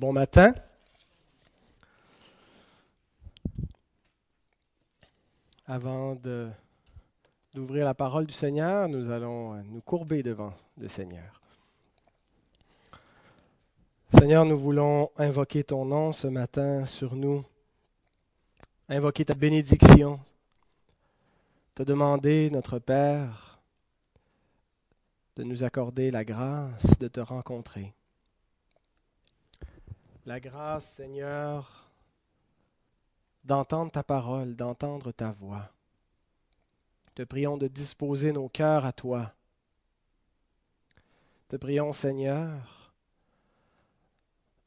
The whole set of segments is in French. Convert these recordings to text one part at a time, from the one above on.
Bon matin. Avant d'ouvrir la parole du Seigneur, nous allons euh, nous courber devant le Seigneur. Seigneur, nous voulons invoquer ton nom ce matin sur nous, invoquer ta bénédiction, te demander, notre Père, de nous accorder la grâce de te rencontrer. La grâce, Seigneur, d'entendre ta parole, d'entendre ta voix. Te prions de disposer nos cœurs à toi. Te prions, Seigneur,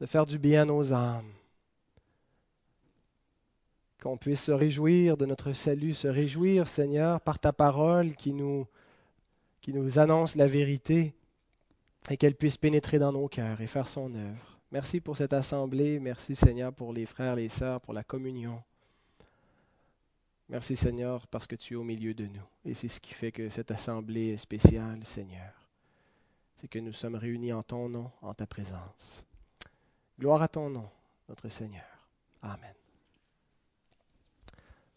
de faire du bien à nos âmes, qu'on puisse se réjouir de notre salut, se réjouir, Seigneur, par ta parole qui nous, qui nous annonce la vérité et qu'elle puisse pénétrer dans nos cœurs et faire son œuvre. Merci pour cette assemblée. Merci Seigneur pour les frères, les sœurs, pour la communion. Merci Seigneur parce que tu es au milieu de nous. Et c'est ce qui fait que cette assemblée est spéciale, Seigneur. C'est que nous sommes réunis en ton nom, en ta présence. Gloire à ton nom, notre Seigneur. Amen.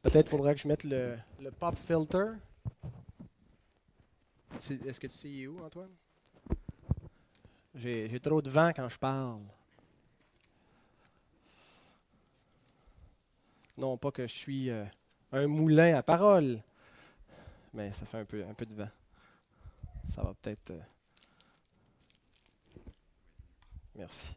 Peut-être faudrait que je mette le, pop filter. Est-ce que tu sais où, Antoine? J'ai trop de vent quand je parle. Non pas que je suis euh, un moulin à parole, mais ça fait un peu, un peu de vent. Ça va peut-être... Euh, merci.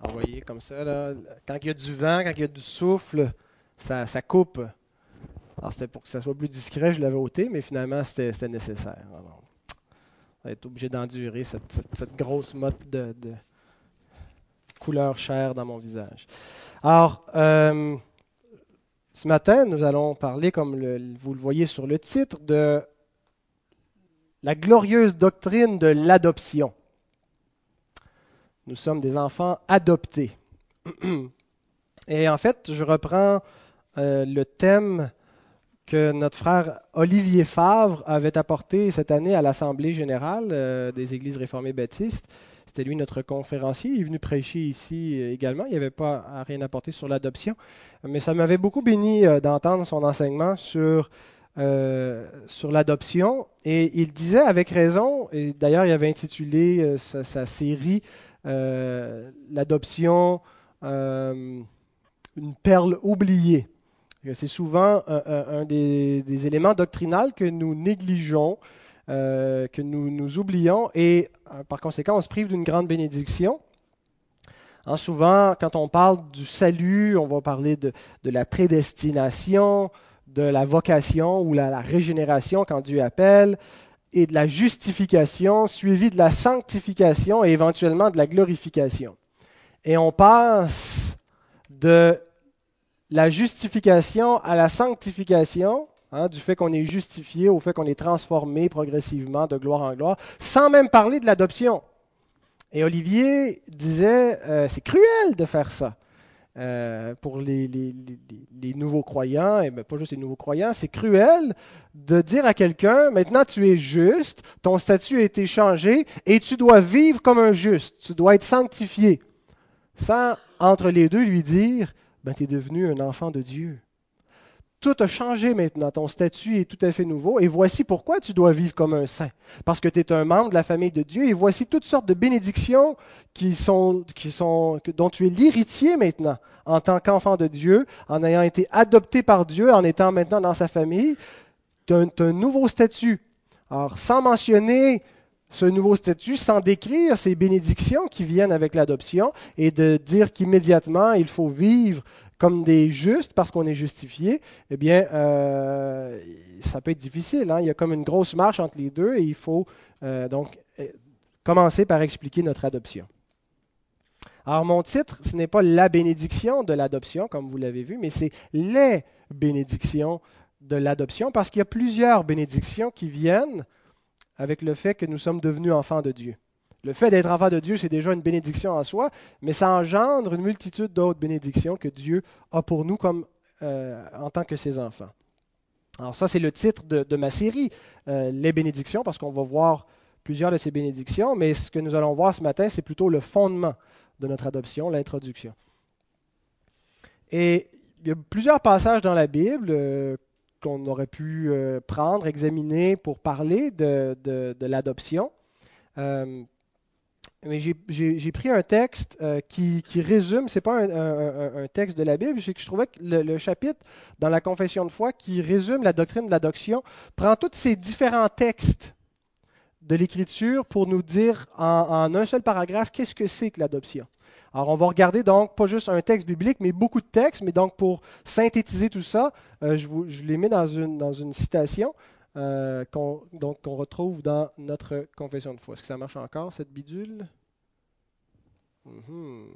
Envoyez comme ça, là. quand il y a du vent, quand il y a du souffle, ça, ça coupe. Alors c'était pour que ça soit plus discret, je l'avais ôté, mais finalement c'était nécessaire. Être obligé d'endurer cette, grosse motte de, couleur chair dans mon visage. Alors, euh, ce matin, nous allons parler, comme vous le voyez sur le titre, de la glorieuse doctrine de l'adoption. Nous sommes des enfants adoptés. Et en fait, je reprends euh, le thème que notre frère Olivier Favre avait apporté cette année à l'Assemblée générale euh, des Églises réformées baptistes. C'était lui notre conférencier. Il est venu prêcher ici euh, également. Il n'y avait pas rien apporté sur l'adoption. Mais ça m'avait beaucoup béni euh, d'entendre son enseignement sur, sur l'adoption. Et il disait avec raison, et d'ailleurs il avait intitulé sa, série L'adoption, une perle oubliée. C'est souvent un, des, éléments doctrinaux que nous négligeons, euh, que nous, oublions, et euh, par conséquent, on se prive d'une grande bénédiction. Hein, souvent, quand on parle du salut, on va parler de, la prédestination, de la vocation ou la, la, régénération quand Dieu appelle, et de la justification, suivie de la sanctification et éventuellement de la glorification. Et on passe de la justification à la sanctification, hein, du fait qu'on est justifié au fait qu'on est transformé progressivement de gloire en gloire, sans même parler de l'adoption. Et Olivier disait, euh, c'est cruel de faire ça. Euh, pour les, nouveaux croyants, et pas juste les nouveaux croyants, c'est cruel de dire à quelqu'un, maintenant tu es juste, ton statut a été changé et tu dois vivre comme un juste, tu dois être sanctifié. Sans, entre les deux, lui dire, ben, tu es devenu un enfant de Dieu. Tout a changé maintenant, ton statut est tout à fait nouveau, et voici pourquoi tu dois vivre comme un saint. Parce que tu es un membre de la famille de Dieu, et voici toutes sortes de bénédictions qui sont, dont tu es l'héritier maintenant, en tant qu'enfant de Dieu, en ayant été adopté par Dieu, en étant maintenant dans sa famille. Tu as, un nouveau statut. Alors, sans mentionner ce nouveau statut sans décrire ces bénédictions qui viennent avec l'adoption et de dire qu'immédiatement il faut vivre comme des justes parce qu'on est justifié, eh bien, euh, ça peut être difficile. Hein. Il y a comme une grosse marche entre les deux et il faut euh, donc euh, commencer par expliquer notre adoption. Alors, mon titre, ce n'est pas la bénédiction de l'adoption, comme vous l'avez vu, mais c'est les bénédictions de l'adoption parce qu'il y a plusieurs bénédictions qui viennent avec le fait que nous sommes devenus enfants de Dieu. Le fait d'être enfant de Dieu, c'est déjà une bénédiction en soi, mais ça engendre une multitude d'autres bénédictions que Dieu a pour nous comme, euh, en tant que ses enfants. Alors ça, c'est le titre de, ma série, euh, Les bénédictions, parce qu'on va voir plusieurs de ces bénédictions, mais ce que nous allons voir ce matin, c'est plutôt le fondement de notre adoption, l'introduction. Et il y a plusieurs passages dans la Bible euh, qu'on aurait pu euh, prendre, examiner pour parler de, l'adoption. mais j'ai pris un texte qui, résume, ce n'est pas un, texte de la Bible, c'est que je trouvais que le, chapitre dans la confession de foi qui résume la doctrine de l'adoption prend tous ces différents textes de l'Écriture pour nous dire en, un seul paragraphe qu'est-ce que c'est que l'adoption. Alors, on va regarder donc pas juste un texte biblique, mais beaucoup de textes. Mais donc, pour synthétiser tout ça, euh, je, vous, je, les mets dans une, citation euh, qu'on retrouve dans notre confession de foi. Est-ce que ça marche encore, cette bidule? Mm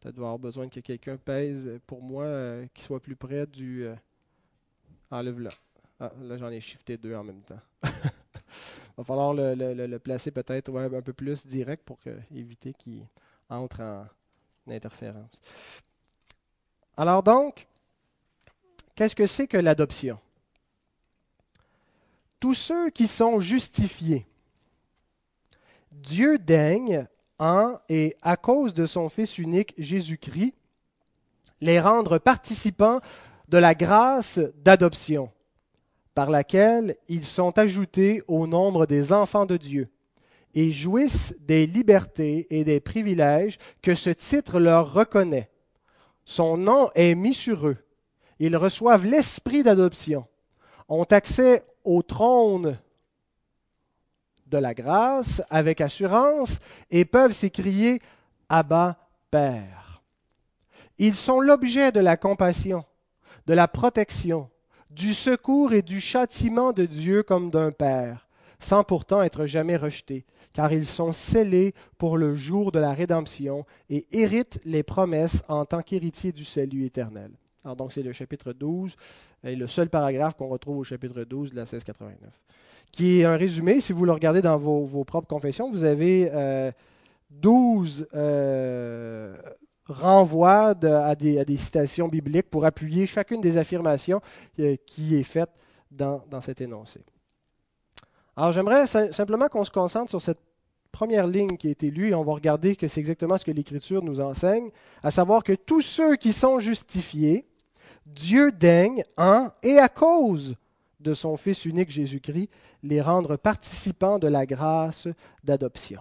Peut-être avoir besoin que quelqu'un pèse pour moi, euh, qui soit plus près du. Enlève-là. Ah, là, j'en ai shifté deux en même temps. va falloir le, placer peut-être un peu plus direct pour éviter qu'il entre en interférence. Alors donc, qu'est-ce que c'est que l'adoption? Tous ceux qui sont justifiés, Dieu daigne en et à cause de son Fils unique Jésus-Christ les rendre participants de la grâce d'adoption par laquelle ils sont ajoutés au nombre des enfants de Dieu et jouissent des libertés et des privilèges que ce titre leur reconnaît. Son nom est mis sur eux. Ils reçoivent l'esprit d'adoption, ont accès au trône de la grâce avec assurance et peuvent s'écrier Abba Père. Ils sont l'objet de la compassion, de la protection, du secours et du châtiment de Dieu comme d'un Père, sans pourtant être jamais rejetés, car ils sont scellés pour le jour de la rédemption et héritent les promesses en tant qu'héritiers du salut éternel. Alors donc c'est le chapitre 12 et le seul paragraphe qu'on retrouve au chapitre 12 de la 1689, qui est un résumé, si vous le regardez dans vos, propres confessions, vous avez euh, 12 renvoie à, des, citations bibliques pour appuyer chacune des affirmations euh, qui est faite dans, cet énoncé. Alors j'aimerais simplement qu'on se concentre sur cette première ligne qui a été lue et on va regarder que c'est exactement ce que l'Écriture nous enseigne, à savoir que tous ceux qui sont justifiés, Dieu daigne en et à cause de son Fils unique Jésus-Christ les rendre participants de la grâce d'adoption.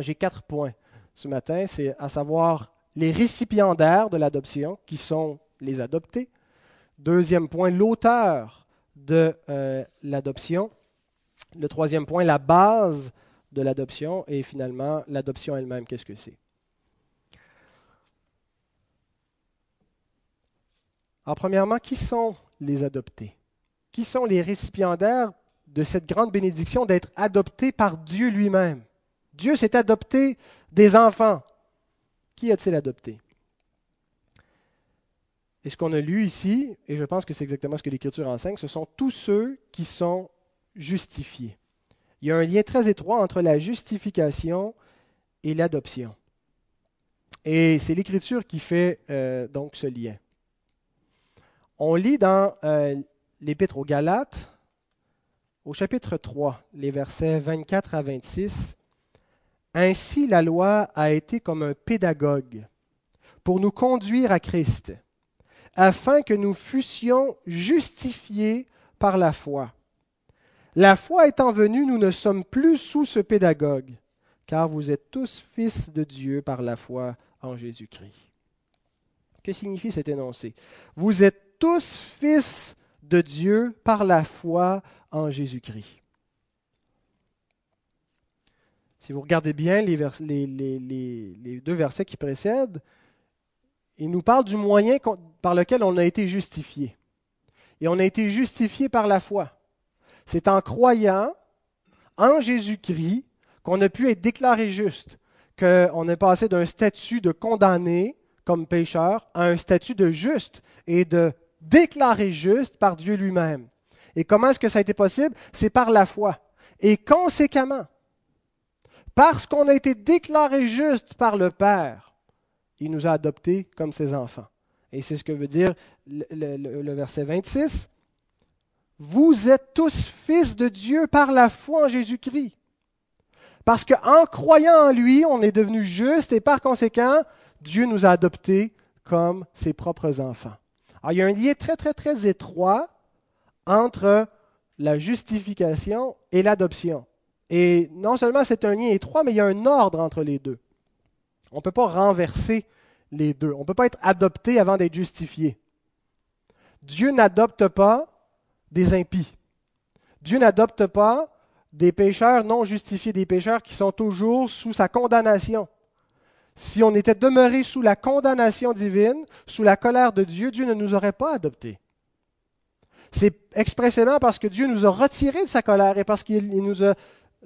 J'ai quatre points ce matin, c'est à savoir les récipiendaires de l'adoption, qui sont les adoptés. Deuxième point, l'auteur de euh, l'adoption. Le troisième point, la base de l'adoption. Et finalement, l'adoption elle-même, qu'est-ce que c'est? Alors, premièrement, qui sont les adoptés? Qui sont les récipiendaires de cette grande bénédiction d'être adoptés par Dieu lui-même? Dieu s'est adopté des enfants. Qui a-t-il adopté? Et ce qu'on a lu ici, et je pense que c'est exactement ce que l'Écriture enseigne, ce sont tous ceux qui sont justifiés. Il y a un lien très étroit entre la justification et l'adoption. Et c'est l'Écriture qui fait euh, donc ce lien. On lit dans euh, l'Épître aux Galates, au chapitre 3, les versets 24 à 26, ainsi, la loi a été comme un pédagogue pour nous conduire à Christ, afin que nous fussions justifiés par la foi. La foi étant venue, nous ne sommes plus sous ce pédagogue, car vous êtes tous fils de Dieu par la foi en Jésus-Christ. Que signifie cet énoncé? Vous êtes tous fils de Dieu par la foi en Jésus-Christ. Si vous regardez bien les, deux versets qui précèdent, il nous parle du moyen par lequel on a été justifié. Et on a été justifié par la foi. C'est en croyant en Jésus-Christ qu'on a pu être déclaré juste, qu'on est passé d'un statut de condamné comme pécheur à un statut de juste et de déclaré juste par Dieu lui-même. Et comment est-ce que ça a été possible? C'est par la foi. Et conséquemment, parce qu'on a été déclaré juste par le Père, il nous a adoptés comme ses enfants. Et c'est ce que veut dire le, verset 26. Vous êtes tous fils de Dieu par la foi en Jésus-Christ. Parce qu'en croyant en lui, on est devenu juste et par conséquent, Dieu nous a adoptés comme ses propres enfants. Alors, il y a un lien très, très, très étroit entre la justification et l'adoption. Et non seulement c'est un lien étroit, mais il y a un ordre entre les deux. On ne peut pas renverser les deux. On ne peut pas être adopté avant d'être justifié. Dieu n'adopte pas des impies. Dieu n'adopte pas des pécheurs non justifiés, des pécheurs qui sont toujours sous sa condamnation. Si on était demeuré sous la condamnation divine, sous la colère de Dieu, Dieu ne nous aurait pas adoptés. C'est expressément parce que Dieu nous a retirés de sa colère et parce qu'il nous a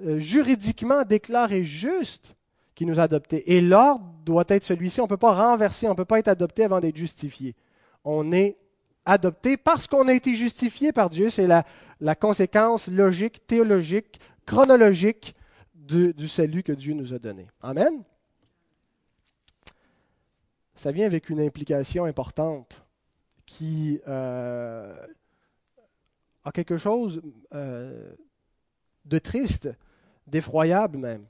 euh, juridiquement déclaré juste qu'il nous a adoptés. Et l'ordre doit être celui-ci. On ne peut pas renverser, on ne peut pas être adopté avant d'être justifié. On est adopté parce qu'on a été justifié par Dieu. C'est la, conséquence logique, théologique, chronologique du salut que Dieu nous a donné. Amen. Ça vient avec une implication importante qui euh, a quelque chose euh, de triste, d'effroyable même.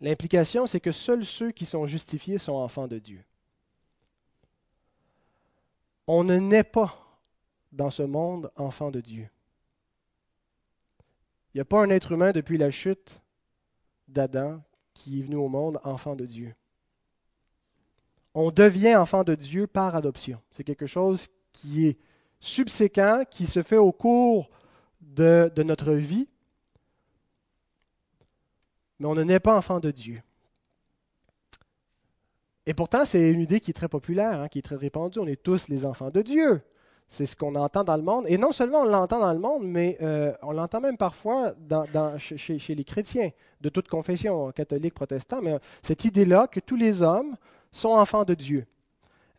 L'implication, c'est que seuls ceux qui sont justifiés sont enfants de Dieu. On ne naît pas dans ce monde enfant de Dieu. Il n'y a pas un être humain depuis la chute d'Adam qui est venu au monde enfant de Dieu. On devient enfant de Dieu par adoption. C'est quelque chose qui est subséquent, qui se fait au cours de, notre vie, mais on ne naît pas enfant de Dieu. Et pourtant, c'est une idée qui est très populaire, hein, qui est très répandue. On est tous les enfants de Dieu. C'est ce qu'on entend dans le monde. Et non seulement on l'entend dans le monde, mais euh, on l'entend même parfois chez, les chrétiens, de toute confession, catholique, protestant. Mais cette idée-là que tous les hommes sont enfants de Dieu.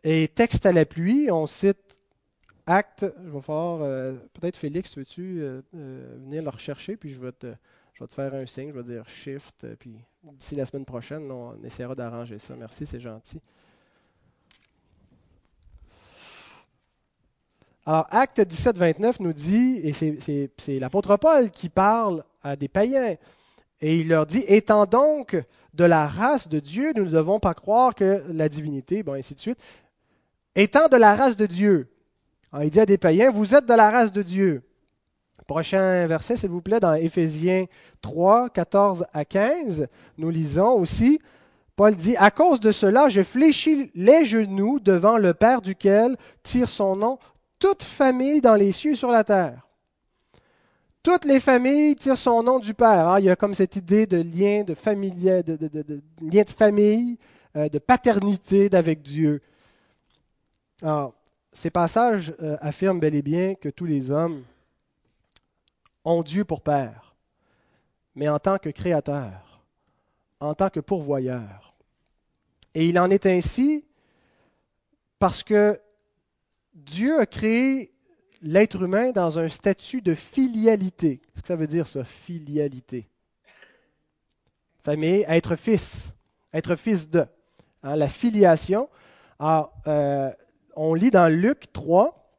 Et texte à la pluie, on cite Acte, je vais falloir, euh, peut-être Félix, veux-tu euh, venir le rechercher, puis je vais te, je vais te faire un signe, je vais dire shift, euh, puis d'ici la semaine prochaine, on essaiera d'arranger ça. Merci, c'est gentil. Alors, Acte 17, 29 nous dit, et c'est l'apôtre Paul qui parle à des païens, et il leur dit, étant donc de la race de Dieu, nous ne devons pas croire que la divinité, bon, ainsi de suite, étant de la race de Dieu. il dit à des païens, vous êtes de la race de Dieu. Prochain verset, s'il vous plaît, dans Éphésiens 3, 14 à 15, nous lisons aussi, Paul dit, À cause de cela, je fléchis les genoux devant le Père duquel tire son nom toute famille dans les cieux et sur la terre. Toutes les familles tirent son nom du Père. Hein. Il y a comme cette idée de lien de, de, de famille, euh, de paternité d'avec Dieu. Alors, ces passages euh, affirment bel et bien que tous les hommes ont Dieu pour Père, mais en tant que Créateur, en tant que pourvoyeur. Et il en est ainsi parce que Dieu a créé l'être humain dans un statut de filialité. Qu'est-ce que ça veut dire, ça, filialité? Famille, être fils, être fils de. Hein, la filiation. Alors, euh, on lit dans Luc 3,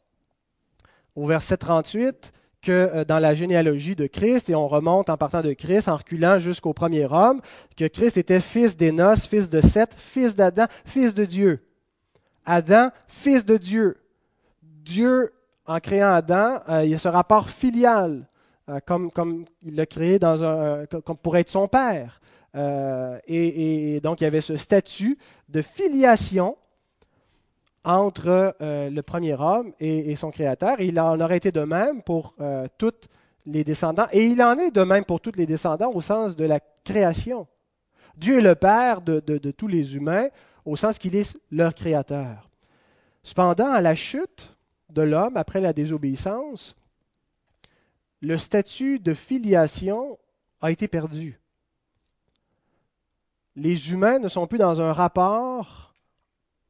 au verset 38, euh, dans la généalogie de Christ, et on remonte en partant de Christ, en reculant jusqu'au premier homme, que Christ était fils d'Énos, fils de Seth, fils d'Adam, fils de Dieu. Adam, fils de Dieu. Dieu, en créant Adam, euh, il y a ce rapport filial, euh, comme, il l'a créé comme pour être son père. et, donc, il y avait ce statut de filiation entre euh, le premier homme et, son créateur. il en aurait été de même pour euh, tous les descendants. Et il en est de même pour tous les descendants au sens de la création. Dieu est le Père de, de tous les humains au sens qu'il est leur créateur. Cependant, à la chute de l'homme, après la désobéissance, le statut de filiation a été perdu. Les humains ne sont plus dans un rapport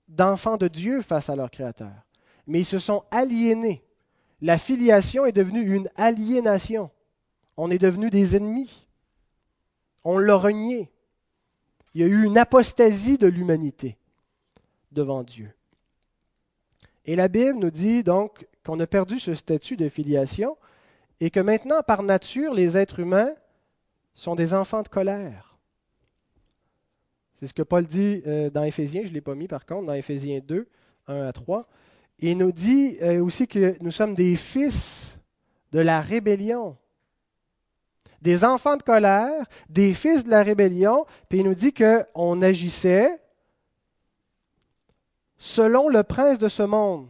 d'enfants de Dieu face à leur Créateur. Mais ils se sont aliénés. La filiation est devenue une aliénation. On est devenu des ennemis. On l'a renié. Il y a eu une apostasie de l'humanité devant Dieu. Et la Bible nous dit donc qu'on a perdu ce statut de filiation et que maintenant, par nature, les êtres humains sont des enfants de colère. C'est ce que Paul dit euh, dans Éphésiens, je ne l'ai pas mis par contre, dans Éphésiens 2, 1 à 3. Il nous dit euh, aussi que nous sommes des fils de la rébellion. Des enfants de colère, des fils de la rébellion, puis il nous dit qu'on agissait selon le prince de ce monde.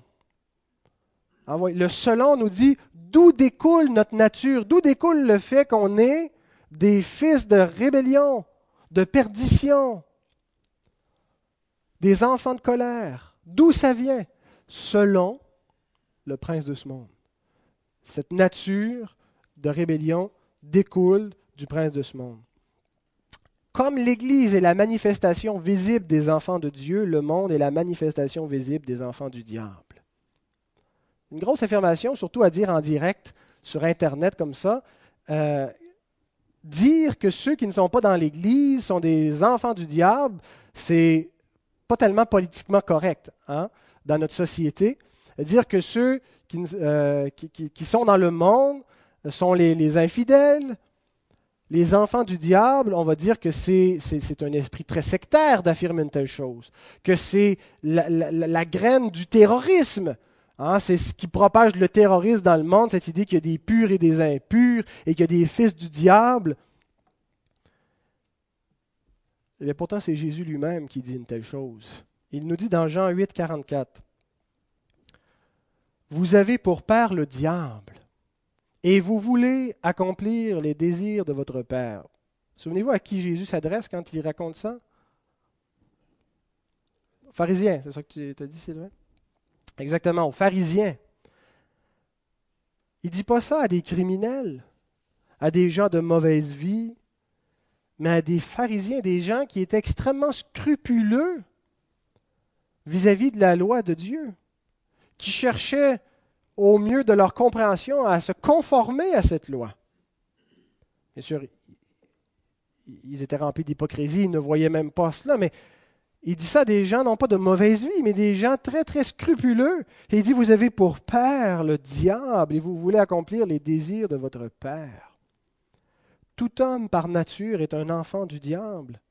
Le selon nous dit d'où découle notre nature, d'où découle le fait qu'on est des fils de rébellion, de perdition, des enfants de colère. D'où ça vient? Selon le prince de ce monde. Cette nature de rébellion découle du prince de ce monde. Comme l'Église est la manifestation visible des enfants de Dieu, le monde est la manifestation visible des enfants du diable. Une grosse affirmation, surtout à dire en direct sur Internet comme ça. Euh, dire que ceux qui ne sont pas dans l'Église sont des enfants du diable, c'est pas tellement politiquement correct hein, dans notre société. Dire que ceux qui, euh, sont dans le monde sont les, infidèles, les enfants du diable, on va dire que c'est un esprit très sectaire d'affirmer une telle chose, que c'est la, la, graine du terrorisme Hein, c'est ce qui propage le terrorisme dans le monde, cette idée qu'il y a des purs et des impurs et qu'il y a des fils du diable. Et pourtant, c'est Jésus lui-même qui dit une telle chose. Il nous dit dans Jean 8, 44, Vous avez pour père le diable, et vous voulez accomplir les désirs de votre père. Souvenez-vous à qui Jésus s'adresse quand il raconte ça? Pharisien, c'est ça que tu as dit, Sylvain? Exactement, aux pharisiens. Il ne dit pas ça à des criminels, à des gens de mauvaise vie, mais à des pharisiens, des gens qui étaient extrêmement scrupuleux vis-à-vis de la loi de Dieu, qui cherchaient au mieux de leur compréhension à se conformer à cette loi. Bien sûr, ils étaient remplis d'hypocrisie, ils ne voyaient même pas cela, mais il dit ça à des gens, non pas de mauvaise vie, mais des gens très, très scrupuleux. Il dit, vous avez pour père le diable et vous voulez accomplir les désirs de votre père. Tout homme par nature est un enfant du diable.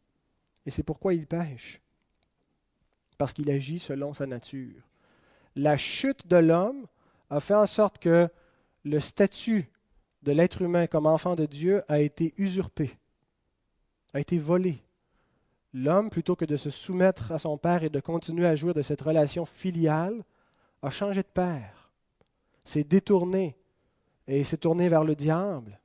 Et c'est pourquoi il pêche. Parce qu'il agit selon sa nature. La chute de l'homme a fait en sorte que le statut de l'être humain comme enfant de Dieu a été usurpé, a été volé L'homme, plutôt que de se soumettre à son père et de continuer à jouir de cette relation filiale, a changé de père, s'est détourné et s'est tourné vers le diable.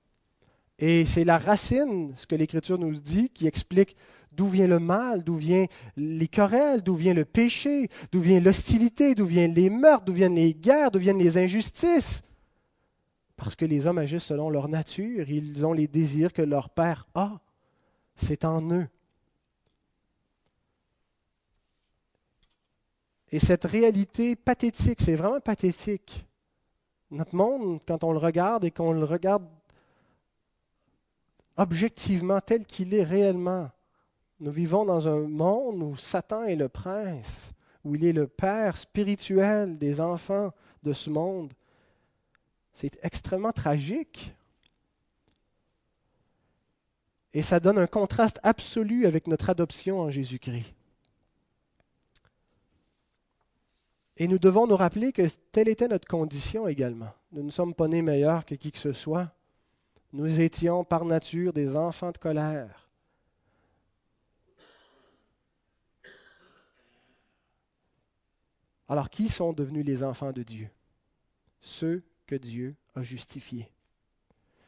Et c'est la racine, ce que l'Écriture nous dit, qui explique d'où vient le mal, d'où viennent les querelles, d'où vient le péché, d'où vient l'hostilité, d'où viennent les meurtres, d'où viennent les guerres, d'où viennent les injustices. Parce que les hommes agissent selon leur nature, ils ont les désirs que leur Père a. C'est en eux. Et cette réalité pathétique, c'est vraiment pathétique. Notre monde, quand on le regarde et qu'on le regarde objectivement tel qu'il est réellement, nous vivons dans un monde où Satan est le prince, où il est le père spirituel des enfants de ce monde. C'est extrêmement tragique. Et ça donne un contraste absolu avec notre adoption en Jésus-Christ. Et nous devons nous rappeler que telle était notre condition également. Nous ne sommes pas nés meilleurs que qui que ce soit. Nous étions par nature des enfants de colère. Alors qui sont devenus les enfants de Dieu? Ceux que Dieu a justifiés.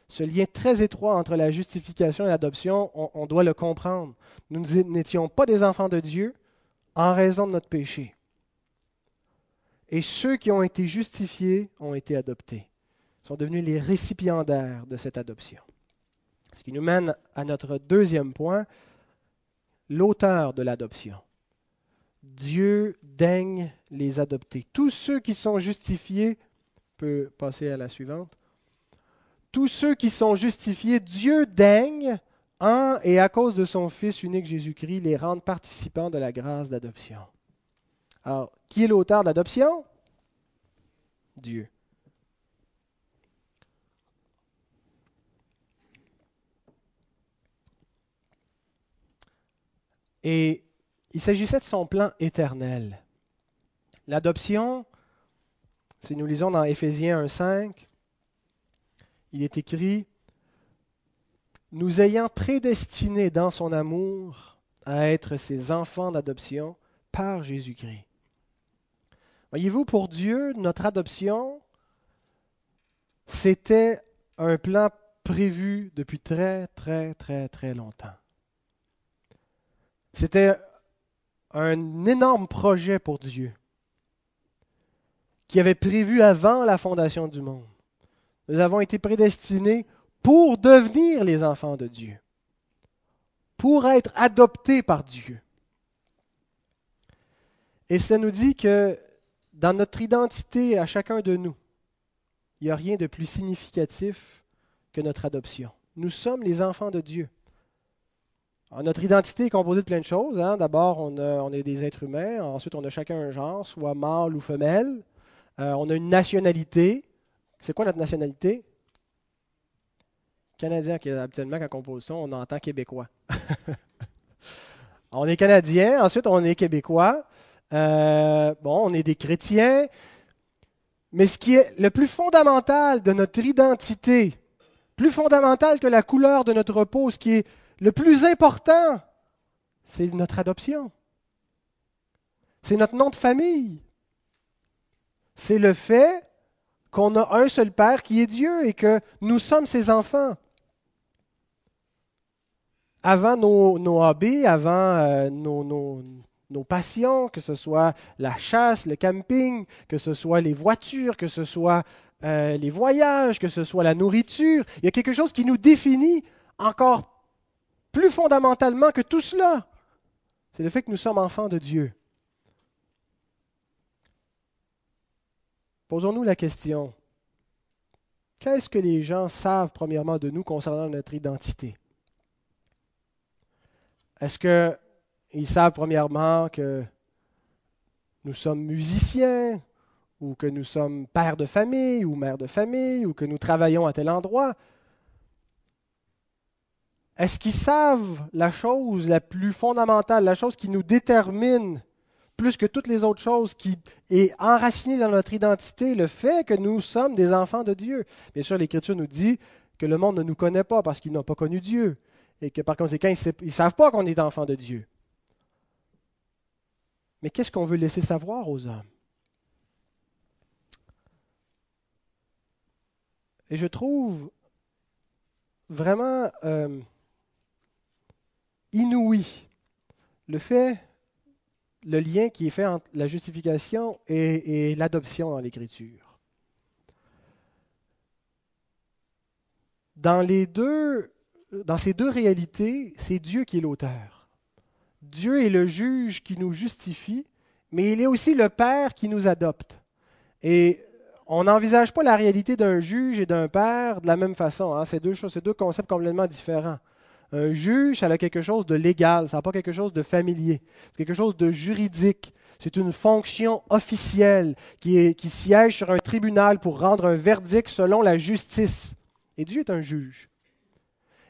Ce lien très étroit entre la justification et l'adoption, on, doit le comprendre. Nous n'étions pas des enfants de Dieu en raison de notre péché et ceux qui ont été justifiés ont été adoptés, sont devenus les récipiendaires de cette adoption. Ce qui nous mène à notre deuxième point, l'auteur de l'adoption. Dieu daigne les adopter. Tous ceux qui sont justifiés, peut passer à la suivante. Tous ceux qui sont justifiés, Dieu daigne, en et à cause de son Fils unique Jésus-Christ, les rendre participants de la grâce d'adoption. Alors, qui est l'auteur de l'adoption? Dieu. Et il s'agissait de son plan éternel. L'adoption, si nous lisons dans Éphésiens 1.5, il est écrit, Nous ayant prédestinés dans son amour à être ses enfants d'adoption par Jésus-Christ. Voyez-vous, pour Dieu, notre adoption, c'était un plan prévu depuis très, très, très, très longtemps. C'était un énorme projet pour Dieu qui avait prévu avant la fondation du monde. Nous avons été prédestinés pour devenir les enfants de Dieu, pour être adoptés par Dieu. Et ça nous dit que dans notre identité à chacun de nous, il n'y a rien de plus significatif que notre adoption. Nous sommes les enfants de Dieu. Notre identité est composée de plein de choses. Hein. D'abord, on, est des êtres humains. Ensuite, on a chacun un genre, soit mâle ou femelle. Euh, on a une nationalité. C'est quoi notre nationalité? Canadien, qui habituellement, quand on pose ça, on entend québécois. on est canadien, ensuite on est québécois. Euh, bon, on est des chrétiens. Mais ce qui est le plus fondamental de notre identité, plus fondamental que la couleur de notre peau, ce qui est le plus important, c'est notre adoption. C'est notre nom de famille c'est le fait qu'on a un seul Père qui est Dieu et que nous sommes ses enfants. Avant nos, nos hobbies, avant euh, nos, nos, passions, que ce soit la chasse, le camping, que ce soit les voitures, que ce soit euh, les voyages, que ce soit la nourriture, il y a quelque chose qui nous définit encore plus fondamentalement que tout cela. C'est le fait que nous sommes enfants de Dieu. Posons-nous la question, qu'est-ce que les gens savent premièrement de nous concernant notre identité? Est-ce qu'ils savent premièrement que nous sommes musiciens, ou que nous sommes pères de famille, ou mères de famille, ou que nous travaillons à tel endroit? Est-ce qu'ils savent la chose la plus fondamentale, la chose qui nous détermine plus que toutes les autres choses, qui est enraciné dans notre identité, le fait que nous sommes des enfants de Dieu? Bien sûr, l'Écriture nous dit que le monde ne nous connaît pas parce qu'ils n'ont pas connu Dieu, et que par conséquent, ils ne savent pas qu'on est enfants de Dieu. Mais qu'est-ce qu'on veut laisser savoir aux hommes? Et je trouve vraiment euh, inouï le fait le lien qui est fait entre la justification et, l'adoption dans l'Écriture. Dans, ces deux réalités, c'est Dieu qui est l'auteur. Dieu est le juge qui nous justifie, mais il est aussi le Père qui nous adopte. Et on n'envisage pas la réalité d'un juge et d'un père de la même façon. Hein. C'est deux deux concepts complètement différents. Un juge, ça a quelque chose de légal, ça n'a pas quelque chose de familier, c'est quelque chose de juridique. C'est une fonction officielle qui, qui siège sur un tribunal pour rendre un verdict selon la justice. Et Dieu est un juge.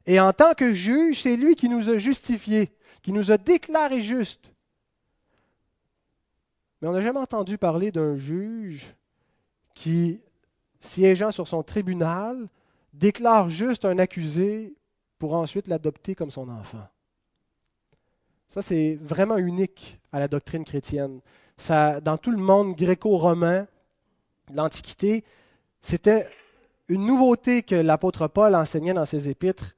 Et en tant que juge, c'est lui qui nous a justifiés, qui nous a déclarés justes. Mais on n'a jamais entendu parler d'un juge qui, siégeant sur son tribunal, déclare juste un accusé pour ensuite l'adopter comme son enfant. Ça, c'est vraiment unique à la doctrine chrétienne. Ça, dans tout le monde gréco-romain, l'Antiquité, c'était une nouveauté que l'apôtre Paul enseignait dans ses épîtres.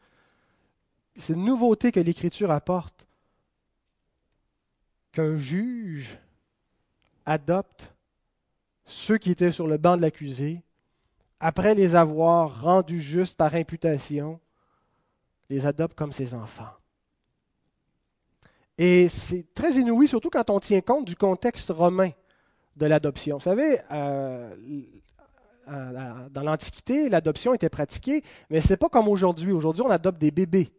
C'est une nouveauté que l'Écriture apporte. Qu'un juge adopte ceux qui étaient sur le banc de l'accusé, après les avoir rendus justes par imputation, les adopte comme ses enfants. Et c'est très inouï, surtout quand on tient compte du contexte romain de l'adoption. Vous savez, euh, euh, dans l'Antiquité, l'adoption était pratiquée, mais ce n'est pas comme aujourd'hui. Aujourd'hui, on adopte des bébés.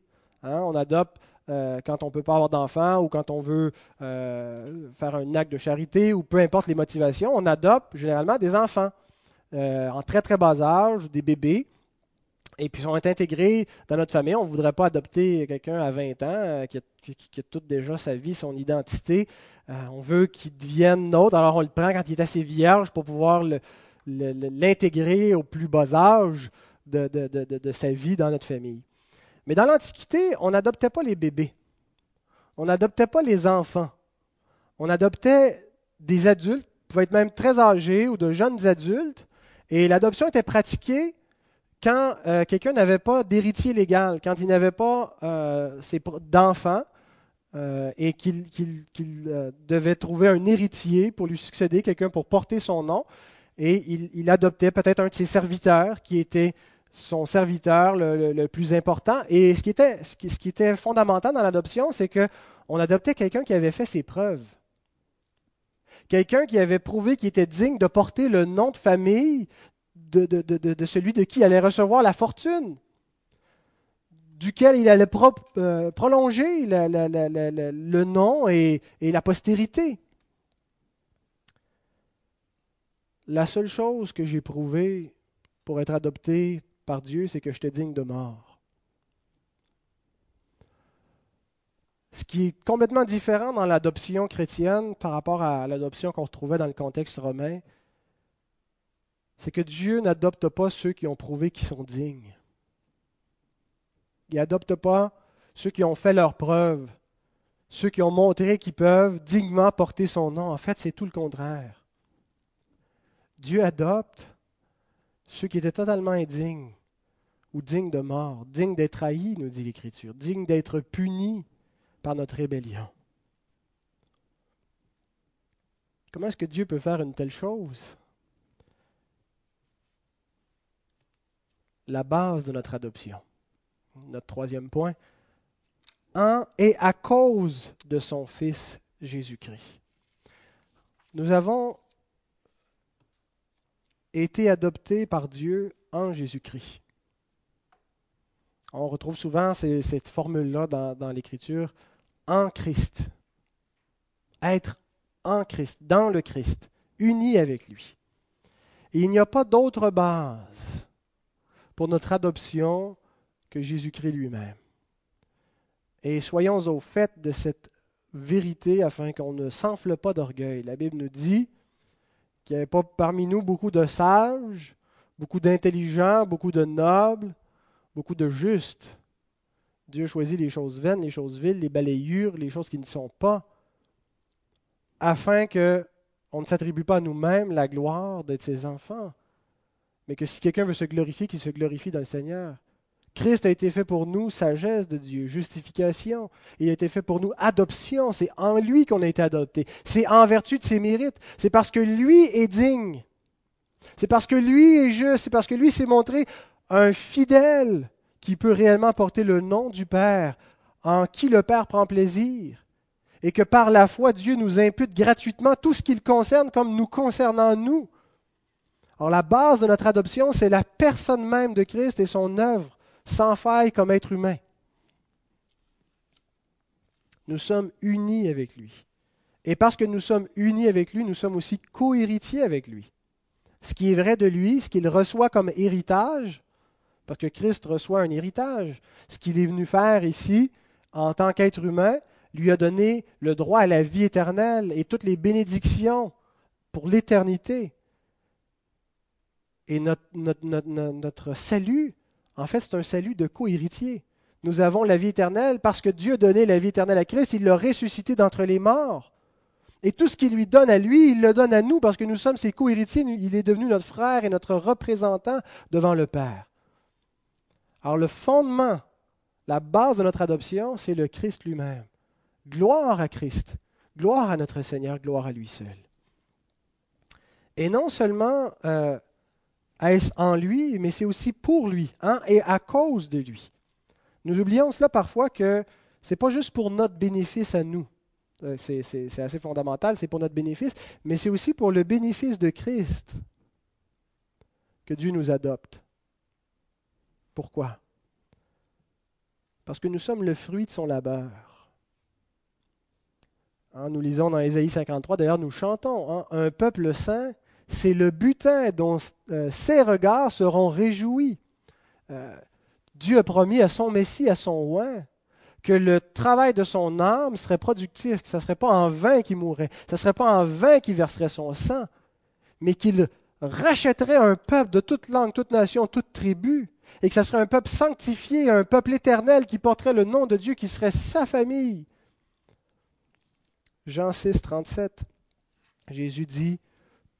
Hein. On adopte euh, quand on ne peut pas avoir d'enfants ou quand on veut faire un acte de charité ou peu importe les motivations, on adopte généralement des enfants en très très bas âge, des bébés. Et puis sont intégrés dans notre famille. On ne voudrait pas adopter quelqu'un à 20 ans euh, qui, a, toute déjà sa vie, son identité. Euh, on veut qu'il devienne nôtre, alors on le prend quand il est assez vierge pour pouvoir l'intégrer au plus bas âge de, de, sa vie dans notre famille. Mais dans l'Antiquité, on n'adoptait pas les bébés. On n'adoptait pas les enfants. On adoptait des adultes, pouvaient être même très âgés ou de jeunes adultes, et l'adoption était pratiquée quand euh, quelqu'un n'avait pas d'héritier légal, quand il n'avait pas euh, d'enfants euh, et qu'il devait trouver un héritier pour lui succéder, quelqu'un pour porter son nom, et il, adoptait peut-être un de ses serviteurs qui était son serviteur le, plus important. Et ce qui était, ce qui était fondamental dans l'adoption, c'est qu'on adoptait quelqu'un qui avait fait ses preuves. Quelqu'un qui avait prouvé qu'il était digne de porter le nom de famille de, celui de qui il allait recevoir la fortune, duquel il allait euh, prolonger le nom et, et la postérité. La seule chose que j'ai prouvée pour être adopté par Dieu, c'est que j'étais digne de mort. Ce qui est complètement différent dans l'adoption chrétienne par rapport à l'adoption qu'on retrouvait dans le contexte romain, c'est que Dieu n'adopte pas ceux qui ont prouvé qu'ils sont dignes. Il n'adopte pas ceux qui ont fait leur preuve, ceux qui ont montré qu'ils peuvent dignement porter son nom. En fait, c'est tout le contraire. Dieu adopte ceux qui étaient totalement indignes ou dignes de mort, dignes d'être trahis, nous dit l'Écriture, dignes d'être punis par notre rébellion. Comment est-ce que Dieu peut faire une telle chose? La base de notre adoption. Notre troisième point. En et à cause de son Fils Jésus-Christ. Nous avons été adoptés par Dieu en Jésus-Christ. On retrouve souvent cette formule-là dans, dans l'Écriture, en Christ. Être en Christ, dans le Christ, uni avec lui. Il n'y a pas d'autre base pour notre adoption que Jésus-Christ lui-même. Et soyons au fait de cette vérité afin qu'on ne s'enfle pas d'orgueil. La Bible nous dit qu'il n'y avait pas parmi nous beaucoup de sages, beaucoup d'intelligents, beaucoup de nobles, beaucoup de justes. Dieu choisit les choses vaines, les choses viles, les balayures, les choses qui ne sont pas, afin que on ne s'attribue pas à nous-mêmes la gloire d'être ses enfants, mais que si quelqu'un veut se glorifier, qu'il se glorifie dans le Seigneur. Christ a été fait pour nous sagesse de Dieu, justification. Il a été fait pour nous adoption. C'est en lui qu'on a été adopté. C'est en vertu de ses mérites. C'est parce que lui est digne. C'est parce que lui est juste. C'est parce que lui s'est montré un fidèle qui peut réellement porter le nom du Père, en qui le Père prend plaisir. Et que par la foi, Dieu nous impute gratuitement tout ce qu'il concerne comme nous concernant nous. Alors la base de notre adoption, c'est la personne même de Christ et son œuvre sans faille comme être humain. Nous sommes unis avec lui. Et parce que nous sommes unis avec lui, nous sommes aussi co-héritiers avec lui. Ce qui est vrai de lui, ce qu'il reçoit comme héritage, parce que Christ reçoit un héritage, ce qu'il est venu faire ici en tant qu'être humain, lui a donné le droit à la vie éternelle et toutes les bénédictions pour l'éternité. Et notre, salut, en fait, c'est un salut de co-héritier. Nous avons la vie éternelle parce que Dieu a donné la vie éternelle à Christ, il l'a ressuscité d'entre les morts. Et tout ce qu'il lui donne à lui, il le donne à nous parce que nous sommes ses co-héritiers. Il est devenu notre frère et notre représentant devant le Père. Alors le fondement, la base de notre adoption, c'est le Christ lui-même. Gloire à Christ, gloire à notre Seigneur, gloire à lui seul. Et non seulement euh, est-ce en lui, mais c'est aussi pour lui hein, et à cause de lui. Nous oublions cela parfois que ce n'est pas juste pour notre bénéfice à nous. Euh, c'est assez fondamental, c'est pour notre bénéfice, mais c'est aussi pour le bénéfice de Christ que Dieu nous adopte. Pourquoi? Parce que nous sommes le fruit de son labeur. Hein, nous lisons dans Ésaïe 53, d'ailleurs nous chantons, hein, un peuple saint c'est le butin dont euh, ses regards seront réjouis. Euh, Dieu a promis à son Messie, à son oint, que le travail de son âme serait productif, que ce ne serait pas en vain qu'il mourrait, ce ne serait pas en vain qu'il verserait son sang, mais qu'il rachèterait un peuple de toute langue, toute nation, toute tribu, et que ce serait un peuple sanctifié, un peuple éternel qui porterait le nom de Dieu, qui serait sa famille. Jean 6, 37, Jésus dit,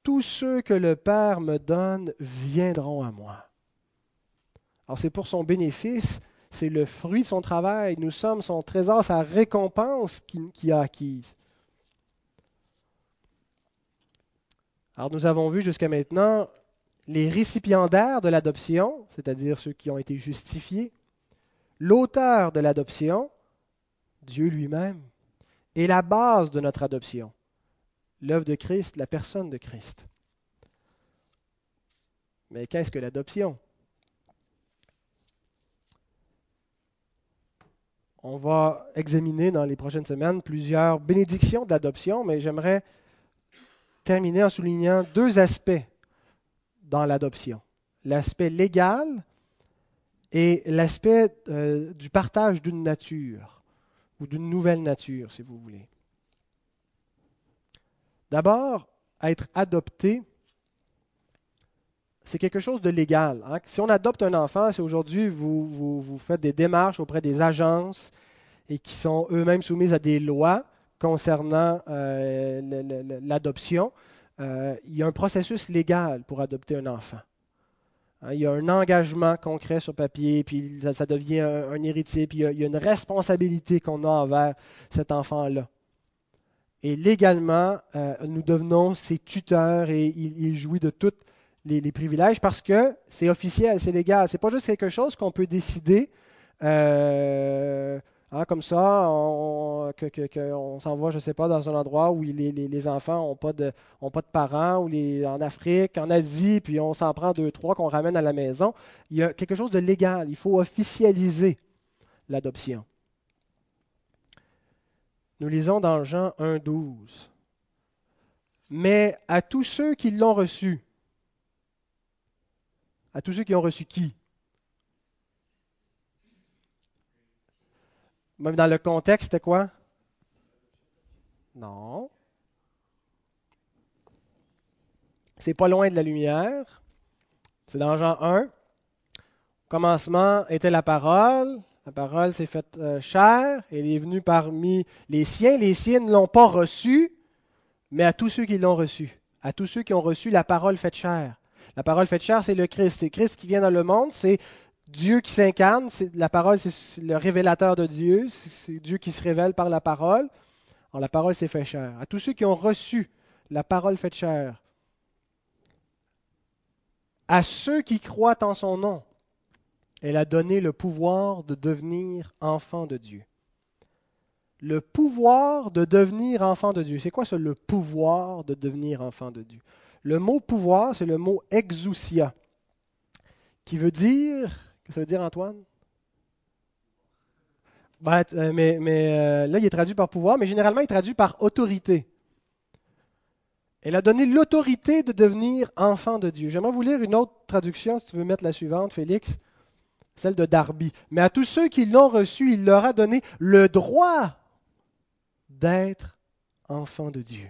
Tous ceux que le Père me donne viendront à moi. Alors c'est pour son bénéfice, c'est le fruit de son travail. Nous sommes son trésor, sa récompense qu'il a acquise. Alors nous avons vu jusqu'à maintenant les récipiendaires de l'adoption, c'est-à-dire ceux qui ont été justifiés, l'auteur de l'adoption, Dieu lui-même, et la base de notre adoption, l'œuvre de Christ, la personne de Christ. Mais qu'est-ce que l'adoption? On va examiner dans les prochaines semaines plusieurs bénédictions d'adoption, mais j'aimerais terminer en soulignant deux aspects dans l'adoption. L'aspect légal et l'aspect euh, du partage d'une nature ou d'une nouvelle nature, si vous voulez. D'abord, être adopté, c'est quelque chose de légal. Hein. Si on adopte un enfant, c'est aujourd'hui vous, vous, faites des démarches auprès des agences et qui sont eux-mêmes soumises à des lois concernant euh, l'adoption. Euh, il y a un processus légal pour adopter un enfant. Hein, il y a un engagement concret sur papier, puis ça, devient un, héritier, puis il y, a, une responsabilité qu'on a envers cet enfant-là. Et légalement, euh, nous devenons ses tuteurs et il jouit de toutes les, privilèges parce que c'est officiel, c'est légal. C'est pas juste quelque chose qu'on peut décider. Euh, hein, comme ça, on, que, s'en va, je ne sais pas, dans un endroit où les, enfants n'ont pas, de, pas de parents, ou en Afrique, en Asie, puis on s'en prend deux, trois qu'on ramène à la maison. Il y a quelque chose de légal. Il faut officialiser l'adoption. Nous lisons dans Jean 1,12. Mais à tous ceux qui l'ont reçu, à tous ceux qui ont reçu qui? Même dans le contexte, c'était quoi? Non. C'est pas loin de la lumière. C'est dans Jean 1. Au commencement était la parole. La parole s'est faite euh, chair. Elle est venue parmi les siens. Les siens ne l'ont pas reçue, mais à tous ceux qui l'ont reçue. À tous ceux qui ont reçu la parole faite chair. La parole faite chair, c'est le Christ. C'est Christ qui vient dans le monde. C'est Dieu qui s'incarne. La parole, c'est le révélateur de Dieu. C'est Dieu qui se révèle par la parole. Alors, la parole s'est faite chair. À tous ceux qui ont reçu la parole faite chair, à ceux qui croient en son nom, elle a donné le pouvoir de devenir enfant de Dieu. Le pouvoir de devenir enfant de Dieu. C'est quoi ça, le pouvoir de devenir enfant de Dieu? Le mot pouvoir, c'est le mot exousia, qui veut dire. Qu'est-ce que ça veut dire, Antoine? Ben, euh, mais, euh, là, il est traduit par pouvoir, mais généralement, il est traduit par autorité. Elle a donné l'autorité de devenir enfant de Dieu. J'aimerais vous lire une autre traduction, si tu veux mettre la suivante, Félix, celle de Darby. Mais à tous ceux qui l'ont reçu, il leur a donné le droit d'être enfant de Dieu.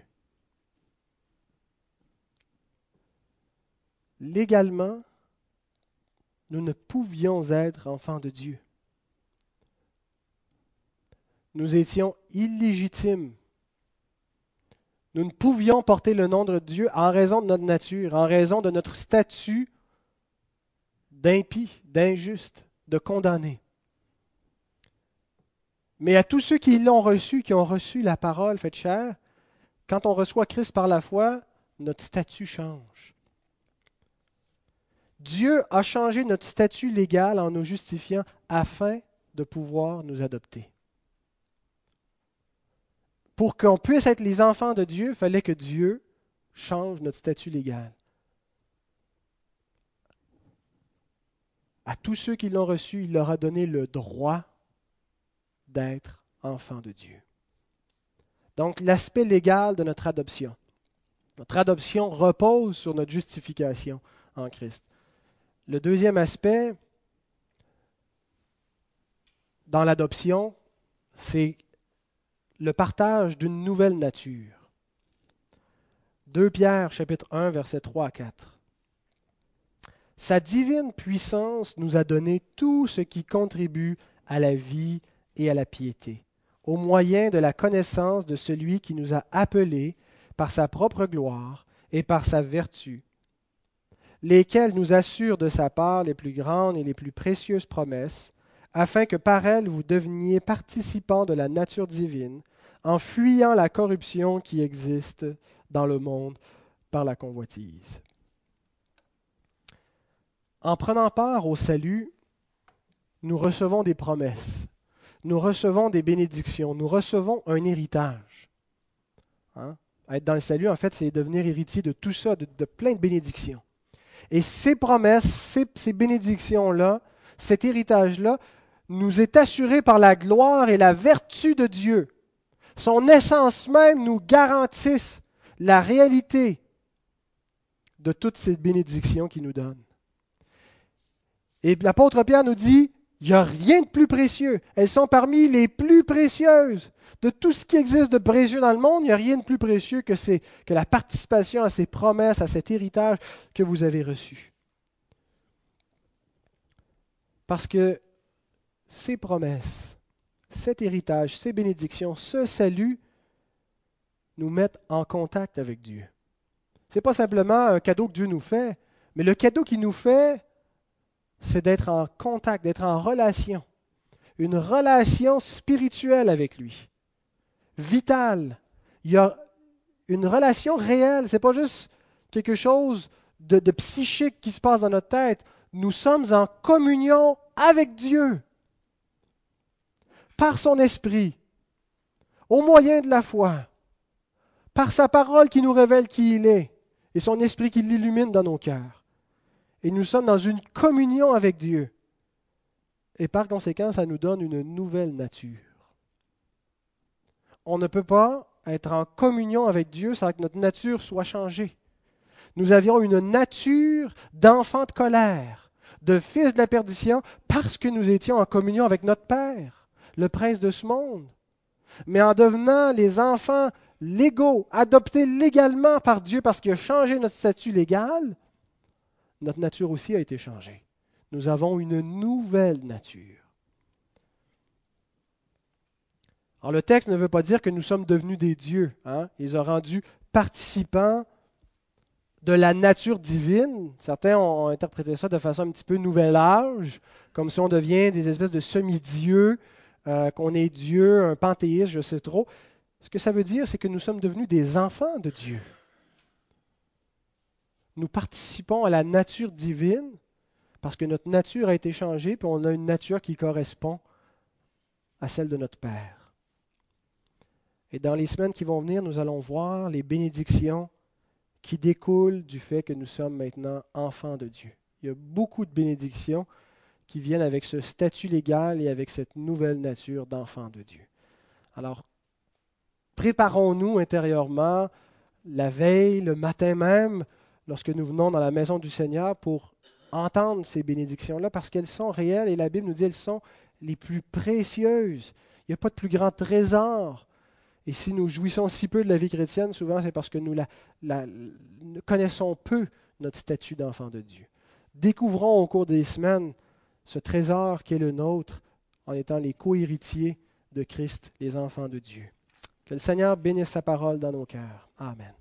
légalement, nous ne pouvions être enfants de Dieu. Nous étions illégitimes. Nous ne pouvions porter le nom de Dieu en raison de notre nature, en raison de notre statut d'impie, d'injuste, de condamné. Mais à tous ceux qui l'ont reçu, qui ont reçu la parole faite chair, quand on reçoit Christ par la foi, notre statut change. Dieu a changé notre statut légal en nous justifiant afin de pouvoir nous adopter. Pour qu'on puisse être les enfants de Dieu, il fallait que Dieu change notre statut légal. À tous ceux qui l'ont reçu, il leur a donné le droit d'être enfants de Dieu. Donc l'aspect légal de notre adoption. Notre adoption repose sur notre justification en Christ. Le deuxième aspect, dans l'adoption, c'est le partage d'une nouvelle nature. 2 Pierre chapitre 1 versets 3 à 4. Sa divine puissance nous a donné tout ce qui contribue à la vie et à la piété, au moyen de la connaissance de celui qui nous a appelés par sa propre gloire et par sa vertu, lesquels nous assurent de sa part les plus grandes et les plus précieuses promesses, afin que par elles vous deveniez participants de la nature divine, en fuyant la corruption qui existe dans le monde par la convoitise. En prenant part au salut, nous recevons des promesses, nous recevons des bénédictions, nous recevons un héritage. Hein? Être dans le salut, en fait, c'est devenir héritier de tout ça, de, plein de bénédictions. Et ces promesses, ces, bénédictions-là, cet héritage-là, nous est assuré par la gloire et la vertu de Dieu. Son essence même nous garantissent la réalité de toutes ces bénédictions qu'il nous donne. Et l'apôtre Pierre nous dit, il n'y a rien de plus précieux. Elles sont parmi les plus précieuses. De tout ce qui existe de précieux dans le monde, il n'y a rien de plus précieux que, que la participation à ces promesses, à cet héritage que vous avez reçu. Parce que ces promesses, cet héritage, ces bénédictions, ce salut nous mettent en contact avec Dieu. Ce n'est pas simplement un cadeau que Dieu nous fait, mais le cadeau qu'il nous fait, c'est d'être en contact, d'être en relation. Une relation spirituelle avec lui. Vitale. Il y a une relation réelle. Ce n'est pas juste quelque chose de, de, psychique qui se passe dans notre tête. Nous sommes en communion avec Dieu. Par son esprit. Au moyen de la foi. Par sa parole qui nous révèle qui il est. Et son esprit qui l'illumine dans nos cœurs et nous sommes dans une communion avec Dieu. Et par conséquent, ça nous donne une nouvelle nature. On ne peut pas être en communion avec Dieu sans que notre nature soit changée. Nous avions une nature d'enfant de colère, de fils de la perdition, parce que nous étions en communion avec notre Père, le prince de ce monde. Mais en devenant les enfants légaux, adoptés légalement par Dieu parce qu'il a changé notre statut légal, notre nature aussi a été changée. Nous avons une nouvelle nature. Alors le texte ne veut pas dire que nous sommes devenus des dieux. Hein? Ils ont rendu participants de la nature divine. Certains ont interprété ça de façon un petit peu nouvel âge, comme si on devient des espèces de semi-dieux, euh, qu'on est Dieu, un panthéiste, je sais trop. Ce que ça veut dire, c'est que nous sommes devenus des enfants de Dieu nous participons à la nature divine parce que notre nature a été changée, puis on a une nature qui correspond à celle de notre Père. Et dans les semaines qui vont venir, nous allons voir les bénédictions qui découlent du fait que nous sommes maintenant enfants de Dieu. Il y a beaucoup de bénédictions qui viennent avec ce statut légal et avec cette nouvelle nature d'enfant de Dieu. Alors, préparons-nous intérieurement la veille, le matin même, lorsque nous venons dans la maison du Seigneur pour entendre ces bénédictions-là, parce qu'elles sont réelles et la Bible nous dit qu'elles sont les plus précieuses. Il n'y a pas de plus grand trésor. Et si nous jouissons si peu de la vie chrétienne, souvent c'est parce que nous connaissons peu notre statut d'enfant de Dieu. Découvrons au cours des semaines ce trésor qui est le nôtre en étant les co-héritiers de Christ, les enfants de Dieu. Que le Seigneur bénisse sa parole dans nos cœurs. Amen.